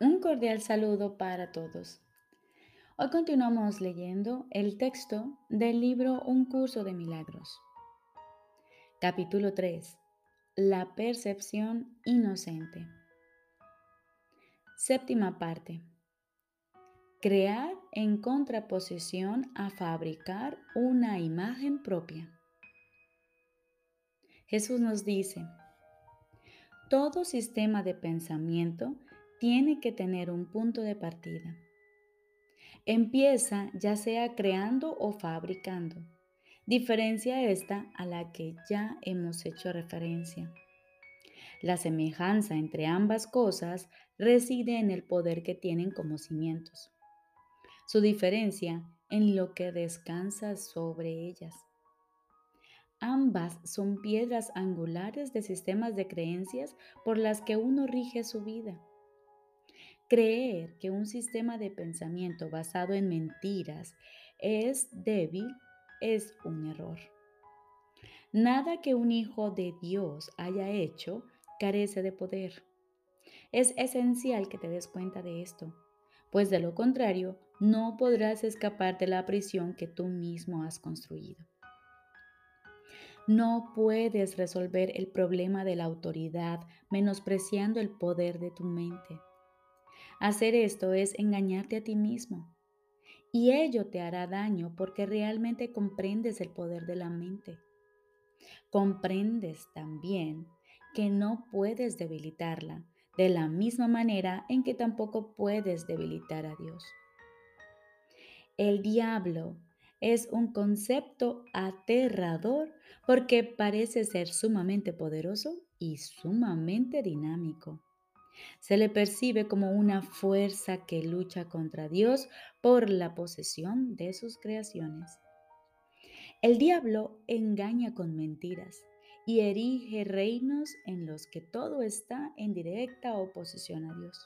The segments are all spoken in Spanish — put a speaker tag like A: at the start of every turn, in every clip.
A: Un cordial saludo para todos. Hoy continuamos leyendo el texto del libro Un curso de milagros. Capítulo 3. La percepción inocente. Séptima parte. Crear en contraposición a fabricar una imagen propia. Jesús nos dice, todo sistema de pensamiento tiene que tener un punto de partida. Empieza ya sea creando o fabricando. Diferencia esta a la que ya hemos hecho referencia. La semejanza entre ambas cosas reside en el poder que tienen como cimientos. Su diferencia en lo que descansa sobre ellas. Ambas son piedras angulares de sistemas de creencias por las que uno rige su vida. Creer que un sistema de pensamiento basado en mentiras es débil es un error. Nada que un hijo de Dios haya hecho carece de poder. Es esencial que te des cuenta de esto, pues de lo contrario no podrás escapar de la prisión que tú mismo has construido. No puedes resolver el problema de la autoridad menospreciando el poder de tu mente. Hacer esto es engañarte a ti mismo. Y ello te hará daño porque realmente comprendes el poder de la mente. Comprendes también que no puedes debilitarla de la misma manera en que tampoco puedes debilitar a Dios. El diablo es un concepto aterrador porque parece ser sumamente poderoso y sumamente dinámico. Se le percibe como una fuerza que lucha contra Dios por la posesión de sus creaciones. El diablo engaña con mentiras y erige reinos en los que todo está en directa oposición a Dios.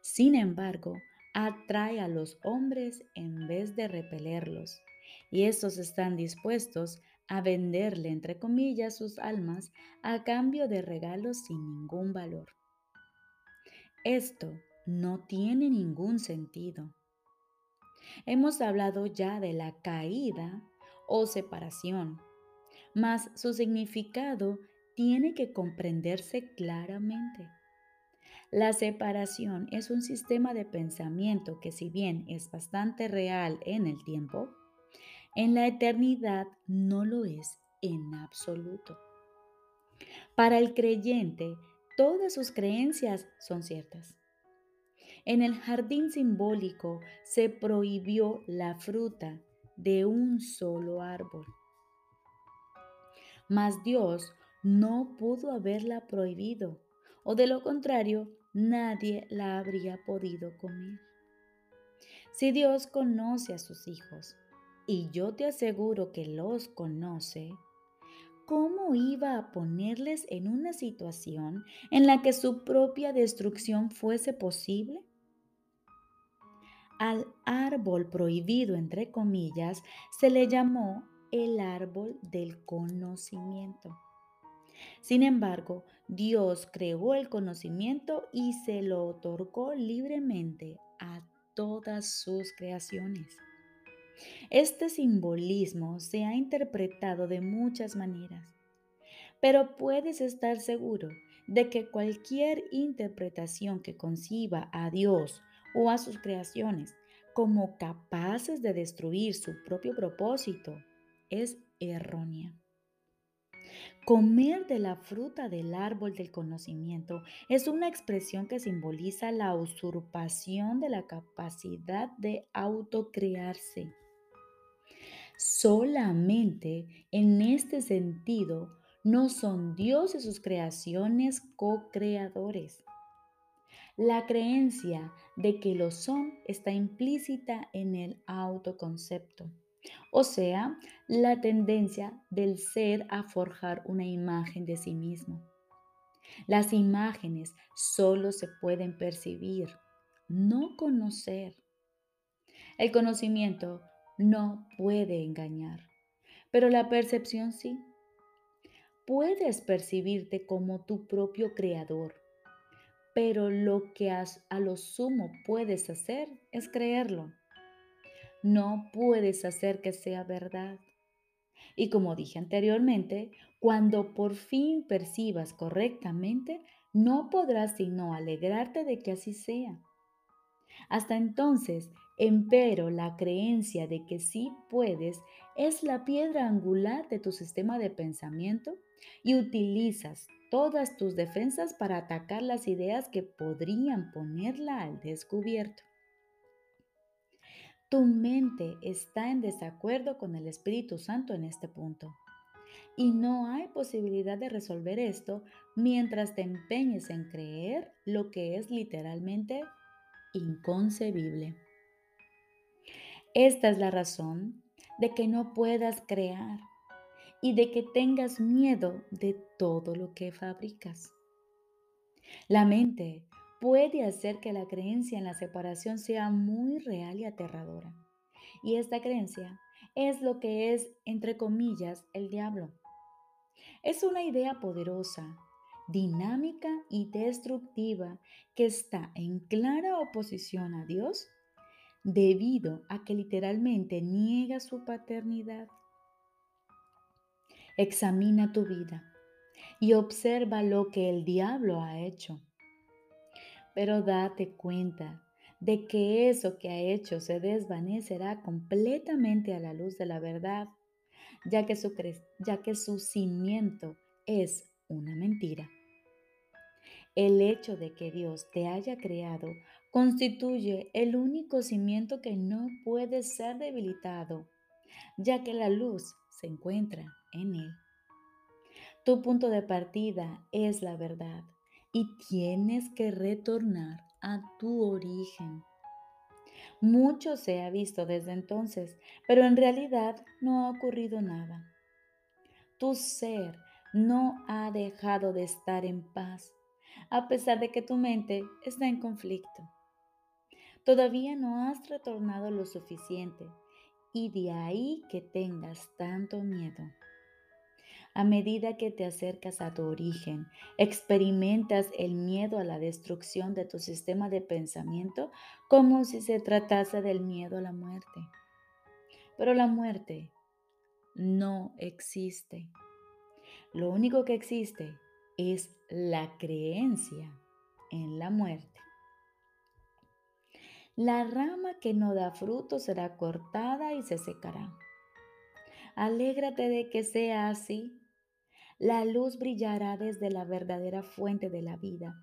A: Sin embargo, atrae a los hombres en vez de repelerlos, y estos están dispuestos a venderle, entre comillas, sus almas a cambio de regalos sin ningún valor. Esto no tiene ningún sentido. Hemos hablado ya de la caída o separación, mas su significado tiene que comprenderse claramente. La separación es un sistema de pensamiento que si bien es bastante real en el tiempo, en la eternidad no lo es en absoluto. Para el creyente, todas sus creencias son ciertas. En el jardín simbólico se prohibió la fruta de un solo árbol. Mas Dios no pudo haberla prohibido, o de lo contrario, nadie la habría podido comer. Si Dios conoce a sus hijos, y yo te aseguro que los conoce, ¿cómo iba a ponerles en una situación en la que su propia destrucción fuese posible? Al árbol prohibido, entre comillas, se le llamó el árbol del conocimiento. Sin embargo, Dios creó el conocimiento y se lo otorgó libremente a todas sus creaciones. Este simbolismo se ha interpretado de muchas maneras, pero puedes estar seguro de que cualquier interpretación que conciba a Dios o a sus creaciones como capaces de destruir su propio propósito es errónea. Comer de la fruta del árbol del conocimiento es una expresión que simboliza la usurpación de la capacidad de autocrearse. Solamente en este sentido no son Dios y sus creaciones co-creadores. La creencia de que lo son está implícita en el autoconcepto. O sea, la tendencia del ser a forjar una imagen de sí mismo. Las imágenes solo se pueden percibir, no conocer. El conocimiento no puede engañar, pero la percepción sí. Puedes percibirte como tu propio creador. pero lo que a, lo sumo puedes hacer es creerlo. No puedes hacer que sea verdad. Y como dije anteriormente, cuando por fin percibas correctamente, no podrás sino alegrarte de que así sea. Hasta entonces, empero, la creencia de que sí puedes es la piedra angular de tu sistema de pensamiento y utilizas todas tus defensas para atacar las ideas que podrían ponerla al descubierto. Tu mente está en desacuerdo con el Espíritu Santo en este punto. Y no hay posibilidad de resolver esto mientras te empeñes en creer lo que es literalmente inconcebible. Esta es la razón de que no puedas crear y de que tengas miedo de todo lo que fabricas. La mente puede hacer que la creencia en la separación sea muy real y aterradora. Y esta creencia es lo que es, entre comillas, el diablo. Es una idea poderosa, dinámica y destructiva que está en clara oposición a Dios debido a que literalmente niega su paternidad. Examina tu vida y observa lo que el diablo ha hecho. Pero date cuenta de que eso que ha hecho se desvanecerá completamente a la luz de la verdad, ya que su, ya que su cimiento es una mentira. El hecho de que Dios te haya creado constituye el único cimiento que no puede ser debilitado, ya que la luz se encuentra en Él. Tu punto de partida es la verdad y tienes que retornar a tu origen. Mucho se ha visto desde entonces, pero en realidad no ha ocurrido nada. Tu ser no ha dejado de estar en paz, a pesar de que tu mente está en conflicto. Todavía no has retornado lo suficiente y de ahí que tengas tanto miedo. A medida que te acercas a tu origen, experimentas el miedo a la destrucción de tu sistema de pensamiento como si se tratase del miedo a la muerte. Pero la muerte no existe. Lo único que existe es la creencia en la muerte. La rama que no da fruto será cortada y se secará. Alégrate de que sea así la luz brillará desde la verdadera fuente de la vida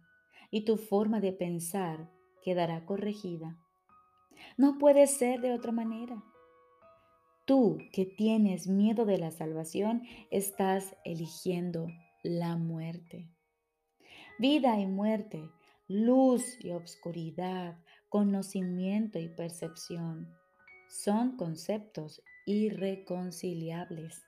A: y tu forma de pensar quedará corregida. No puede ser de otra manera. Tú que tienes miedo de la salvación, estás eligiendo la muerte. Vida y muerte, luz y obscuridad, conocimiento y percepción son conceptos irreconciliables.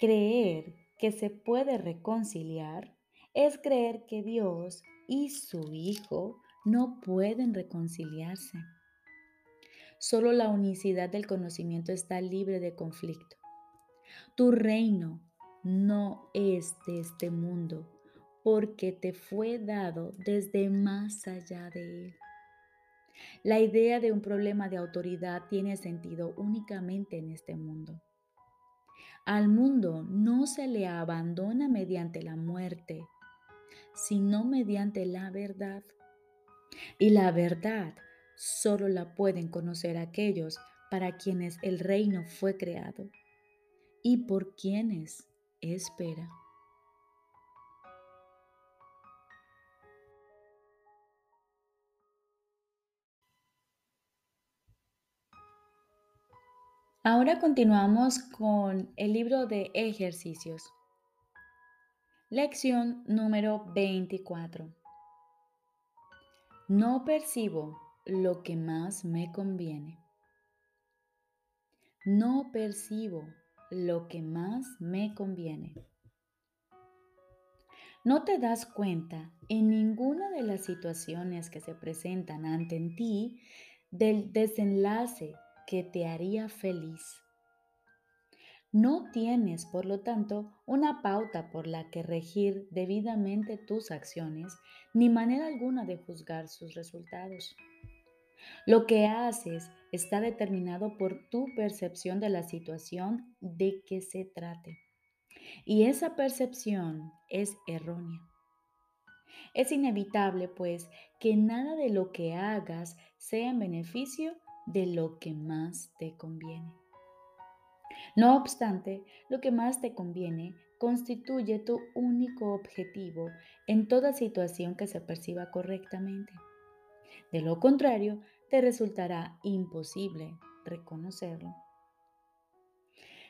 A: Creer que se puede reconciliar es creer que Dios y su Hijo no pueden reconciliarse. Solo la unicidad del conocimiento está libre de conflicto. Tu reino no es de este mundo porque te fue dado desde más allá de él. La idea de un problema de autoridad tiene sentido únicamente en este mundo. Al mundo no se le abandona mediante la muerte, sino mediante la verdad. Y la verdad solo la pueden conocer aquellos para quienes el reino fue creado y por quienes espera. Ahora continuamos con el libro de ejercicios. Lección número 24. No percibo lo que más me conviene. No percibo lo que más me conviene. No te das cuenta en ninguna de las situaciones que se presentan ante ti del desenlace que te haría feliz. No tienes, por lo tanto, una pauta por la que regir debidamente tus acciones, ni manera alguna de juzgar sus resultados. Lo que haces está determinado por tu percepción de la situación de que se trate. Y esa percepción es errónea. Es inevitable, pues, que nada de lo que hagas sea en beneficio de lo que más te conviene. No obstante, lo que más te conviene constituye tu único objetivo en toda situación que se perciba correctamente. De lo contrario, te resultará imposible reconocerlo.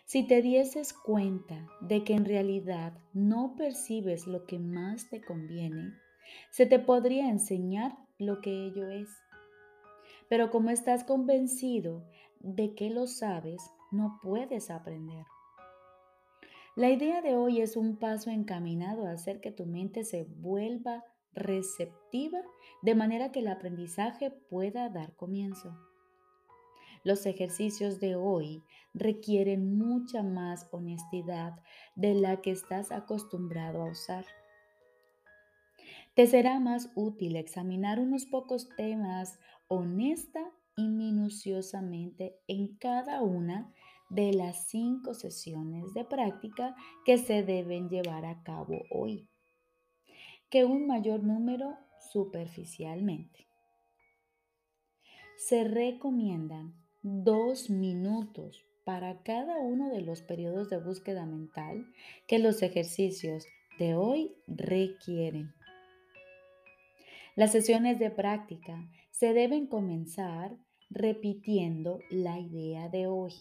A: Si te dieses cuenta de que en realidad no percibes lo que más te conviene, se te podría enseñar lo que ello es. Pero como estás convencido de que lo sabes, no puedes aprender. La idea de hoy es un paso encaminado a hacer que tu mente se vuelva receptiva de manera que el aprendizaje pueda dar comienzo. Los ejercicios de hoy requieren mucha más honestidad de la que estás acostumbrado a usar. Te será más útil examinar unos pocos temas honesta y minuciosamente en cada una de las cinco sesiones de práctica que se deben llevar a cabo hoy, que un mayor número superficialmente. Se recomiendan dos minutos para cada uno de los periodos de búsqueda mental que los ejercicios de hoy requieren. Las sesiones de práctica se deben comenzar repitiendo la idea de hoy.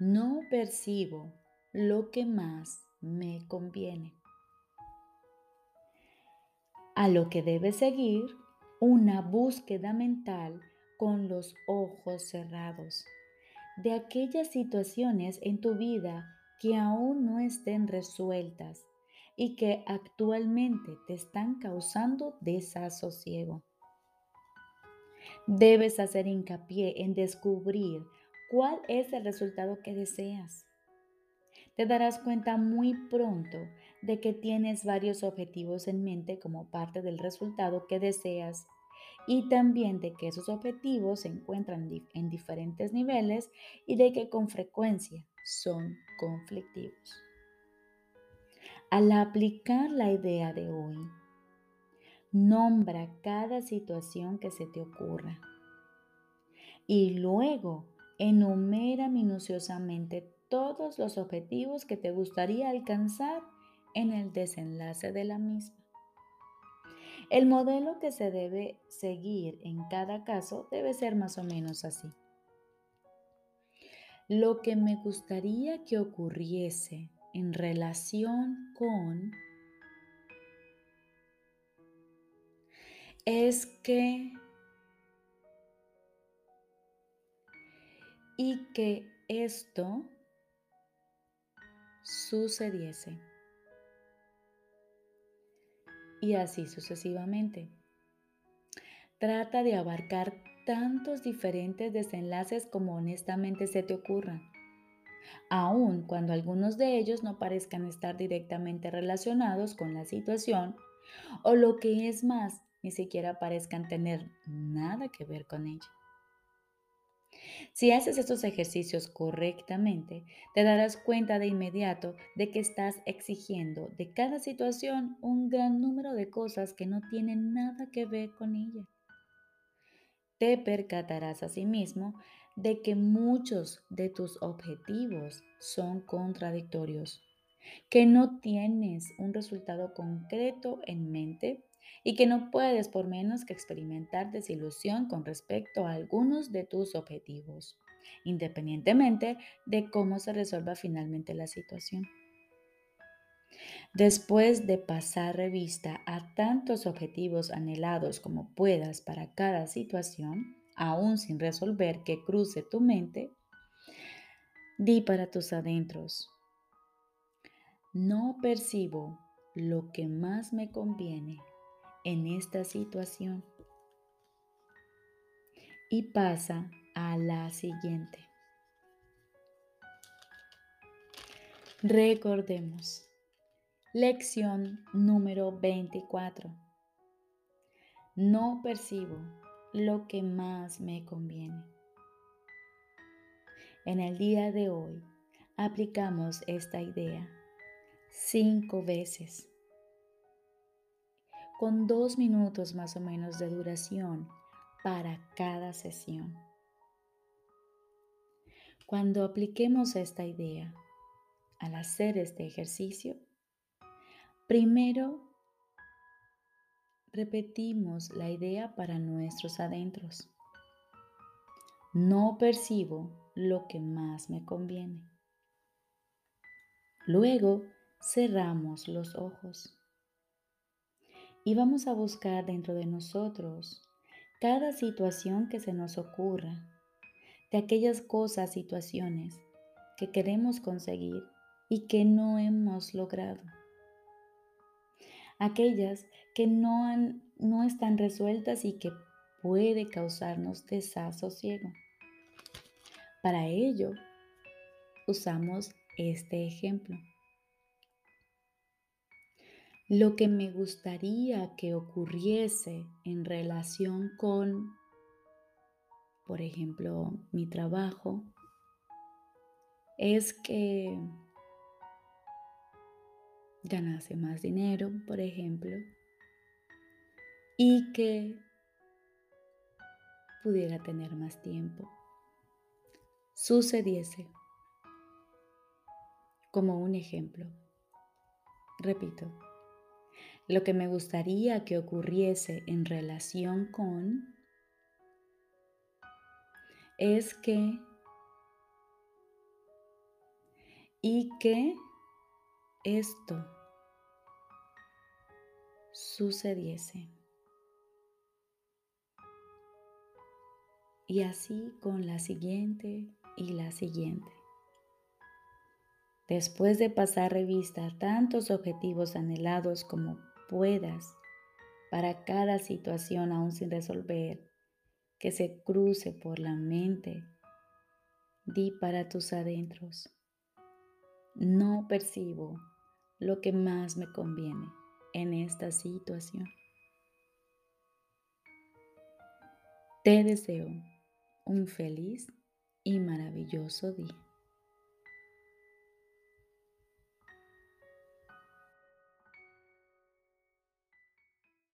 A: No percibo lo que más me conviene. A lo que debe seguir una búsqueda mental con los ojos cerrados de aquellas situaciones en tu vida que aún no estén resueltas y que actualmente te están causando desasosiego. Debes hacer hincapié en descubrir cuál es el resultado que deseas. Te darás cuenta muy pronto de que tienes varios objetivos en mente como parte del resultado que deseas y también de que esos objetivos se encuentran en diferentes niveles y de que con frecuencia son conflictivos. Al aplicar la idea de hoy, nombra cada situación que se te ocurra y luego enumera minuciosamente todos los objetivos que te gustaría alcanzar en el desenlace de la misma. El modelo que se debe seguir en cada caso debe ser más o menos así. Lo que me gustaría que ocurriese en relación con es que y que esto sucediese y así sucesivamente. Trata de abarcar tantos diferentes desenlaces como honestamente se te ocurran, aun cuando algunos de ellos no parezcan estar directamente relacionados con la situación o lo que es más, ni siquiera parezcan tener nada que ver con ella. Si haces estos ejercicios correctamente, te darás cuenta de inmediato de que estás exigiendo de cada situación un gran número de cosas que no tienen nada que ver con ella. Te percatarás asimismo de que muchos de tus objetivos son contradictorios, que no tienes un resultado concreto en mente y que no puedes por menos que experimentar desilusión con respecto a algunos de tus objetivos, independientemente de cómo se resuelva finalmente la situación. Después de pasar revista a tantos objetivos anhelados como puedas para cada situación, aún sin resolver que cruce tu mente, di para tus adentros, no percibo lo que más me conviene en esta situación. Y pasa a la siguiente. Recordemos. Lección número 24. No percibo lo que más me conviene. En el día de hoy aplicamos esta idea cinco veces, con dos minutos más o menos de duración para cada sesión. Cuando apliquemos esta idea al hacer este ejercicio, primero repetimos la idea para nuestros adentros. No percibo lo que más me conviene. Luego cerramos los ojos y vamos a buscar dentro de nosotros cada situación que se nos ocurra, de aquellas cosas, situaciones que queremos conseguir y que no hemos logrado. Aquellas que no, han, no están resueltas y que puede causarnos desasosiego. Para ello, usamos este ejemplo. Lo que me gustaría que ocurriese en relación con, por ejemplo, mi trabajo, es que ganase más dinero, por ejemplo, y que pudiera tener más tiempo sucediese. Como un ejemplo, repito, lo que me gustaría que ocurriese en relación con es que y que esto sucediese. Y así con la siguiente y la siguiente. Después de pasar revista a tantos objetivos anhelados como puedas para cada situación aún sin resolver que se cruce por la mente, di para tus adentros, no percibo lo que más me conviene en esta situación. Te deseo un feliz y maravilloso día.